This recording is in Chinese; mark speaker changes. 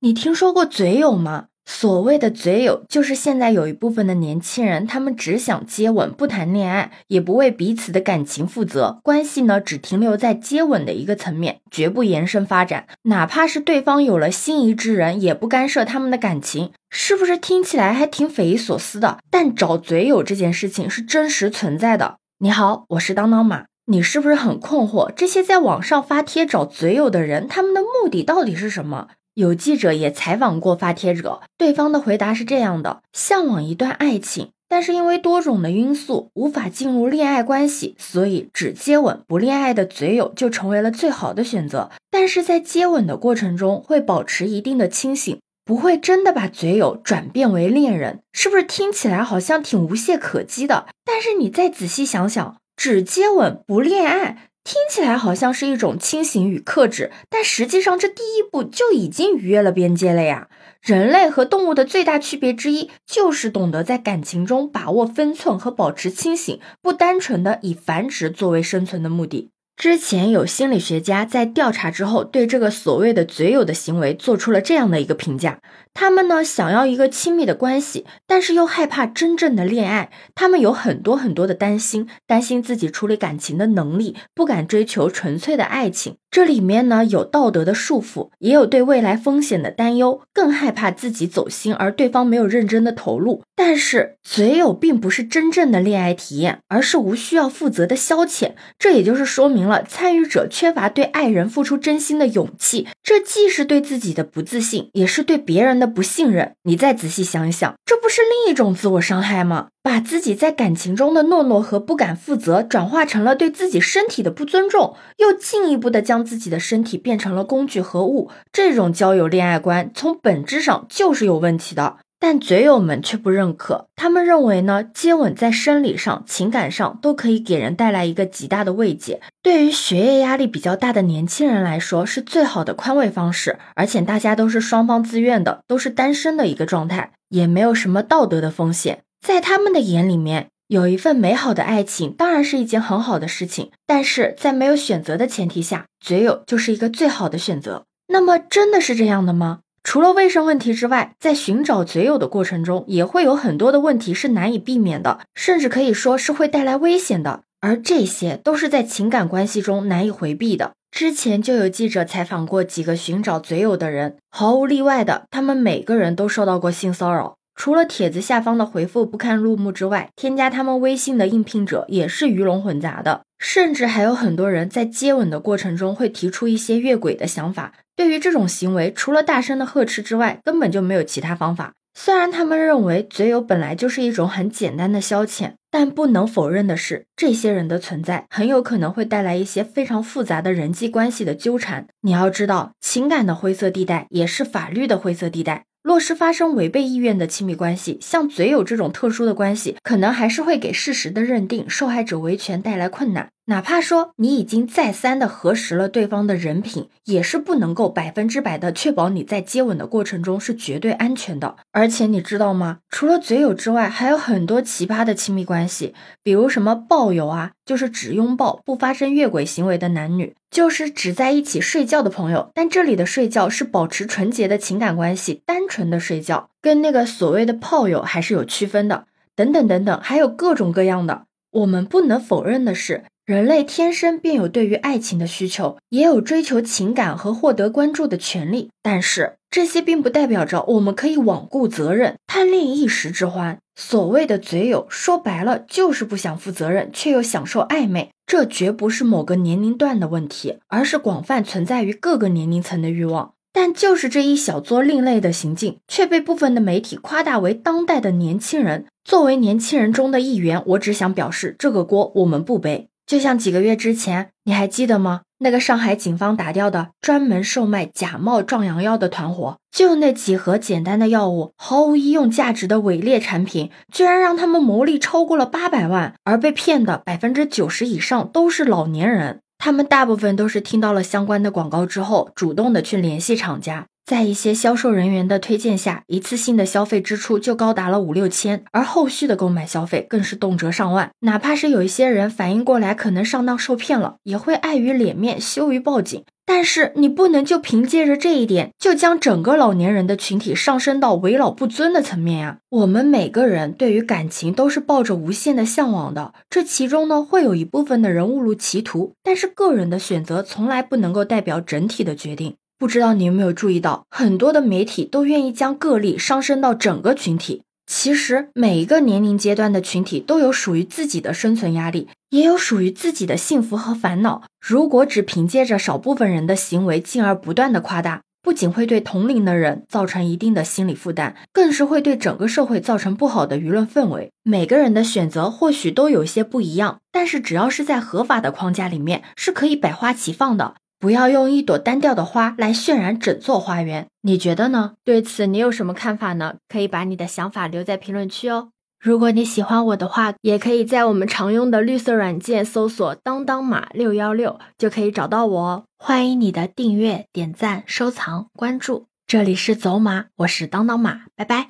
Speaker 1: 你听说过嘴友吗？所谓的嘴友，就是现在有一部分的年轻人，他们只想接吻，不谈恋爱，也不为彼此的感情负责，关系呢只停留在接吻的一个层面，绝不延伸发展。哪怕是对方有了心仪之人，也不干涉他们的感情。是不是听起来还挺匪夷所思的？但找嘴友这件事情是真实存在的。你好，我是当当马。你是不是很困惑？这些在网上发帖找嘴友的人，他们的目的到底是什么？有记者也采访过发帖者，对方的回答是这样的：向往一段爱情，但是因为多种的因素无法进入恋爱关系，所以只接吻不恋爱的嘴友就成为了最好的选择。但是在接吻的过程中会保持一定的清醒，不会真的把嘴友转变为恋人。是不是听起来好像挺无懈可击的？但是你再仔细想想，只接吻不恋爱。听起来好像是一种清醒与克制，但实际上这第一步就已经逾越了边界了呀！人类和动物的最大区别之一，就是懂得在感情中把握分寸和保持清醒，不单纯的以繁殖作为生存的目的。之前有心理学家在调查之后，对这个所谓的嘴友的行为做出了这样的一个评价：他们呢想要一个亲密的关系，但是又害怕真正的恋爱，他们有很多很多的担心，担心自己处理感情的能力，不敢追求纯粹的爱情。这里面呢有道德的束缚，也有对未来风险的担忧，更害怕自己走心而对方没有认真的投入。但是嘴友并不是真正的恋爱体验，而是无需要负责的消遣。这也就是说明了参与者缺乏对爱人付出真心的勇气，这既是对自己的不自信，也是对别人的不信任。你再仔细想一想，这不是另一种自我伤害吗？把自己在感情中的懦弱和不敢负责，转化成了对自己身体的不尊重，又进一步的将自己的身体变成了工具和物，这种交友恋爱观从本质上就是有问题的。但嘴友们却不认可，他们认为呢，接吻在生理上、情感上都可以给人带来一个极大的慰藉，对于学业压力比较大的年轻人来说是最好的宽慰方式，而且大家都是双方自愿的，都是单身的一个状态，也没有什么道德的风险。在他们的眼里面，有一份美好的爱情当然是一件很好的事情，但是在没有选择的前提下，嘴友就是一个最好的选择。那么，真的是这样的吗？除了卫生问题之外，在寻找嘴友的过程中，也会有很多的问题是难以避免的，甚至可以说是会带来危险的。而这些都是在情感关系中难以回避的。之前就有记者采访过几个寻找嘴友的人，毫无例外的，他们每个人都受到过性骚扰。除了帖子下方的回复不堪入目之外，添加他们微信的应聘者也是鱼龙混杂的，甚至还有很多人在接吻的过程中会提出一些越轨的想法。对于这种行为，除了大声的呵斥之外，根本就没有其他方法。虽然他们认为嘴友本来就是一种很简单的消遣，但不能否认的是，这些人的存在很有可能会带来一些非常复杂的人际关系的纠缠。你要知道，情感的灰色地带也是法律的灰色地带。若是发生违背意愿的亲密关系，像嘴友这种特殊的关系，可能还是会给事实的认定、受害者维权带来困难。哪怕说你已经再三的核实了对方的人品，也是不能够百分之百的确保你在接吻的过程中是绝对安全的。而且你知道吗？除了嘴友之外，还有很多奇葩的亲密关系，比如什么抱友啊，就是只拥抱不发生越轨行为的男女，就是只在一起睡觉的朋友。但这里的睡觉是保持纯洁的情感关系，单纯的睡觉，跟那个所谓的炮友还是有区分的。等等等等，还有各种各样的。我们不能否认的是。人类天生便有对于爱情的需求，也有追求情感和获得关注的权利。但是这些并不代表着我们可以罔顾责任，贪恋一时之欢。所谓的嘴友，说白了就是不想负责任，却又享受暧昧。这绝不是某个年龄段的问题，而是广泛存在于各个年龄层的欲望。但就是这一小撮另类的行径，却被部分的媒体夸大为当代的年轻人。作为年轻人中的一员，我只想表示，这个锅我们不背。就像几个月之前，你还记得吗？那个上海警方打掉的专门售卖假冒壮阳药的团伙，就那几盒简单的药物，毫无医用价值的伪劣产品，居然让他们牟利超过了八百万，而被骗的百分之九十以上都是老年人。他们大部分都是听到了相关的广告之后，主动的去联系厂家。在一些销售人员的推荐下，一次性的消费支出就高达了五六千，而后续的购买消费更是动辄上万。哪怕是有一些人反应过来可能上当受骗了，也会碍于脸面羞于报警。但是你不能就凭借着这一点，就将整个老年人的群体上升到为老不尊的层面呀。我们每个人对于感情都是抱着无限的向往的，这其中呢会有一部分的人误入歧途，但是个人的选择从来不能够代表整体的决定。不知道你有没有注意到，很多的媒体都愿意将个例上升到整个群体。其实每一个年龄阶段的群体都有属于自己的生存压力，也有属于自己的幸福和烦恼。如果只凭借着少部分人的行为，进而不断的夸大，不仅会对同龄的人造成一定的心理负担，更是会对整个社会造成不好的舆论氛围。每个人的选择或许都有些不一样，但是只要是在合法的框架里面，是可以百花齐放的。不要用一朵单调的花来渲染整座花园，你觉得呢？对此你有什么看法呢？可以把你的想法留在评论区哦。如果你喜欢我的话，也可以在我们常用的绿色软件搜索“当当马六幺六”就可以找到我哦。欢迎你的订阅、点赞、收藏、关注。这里是走马，我是当当马，拜拜。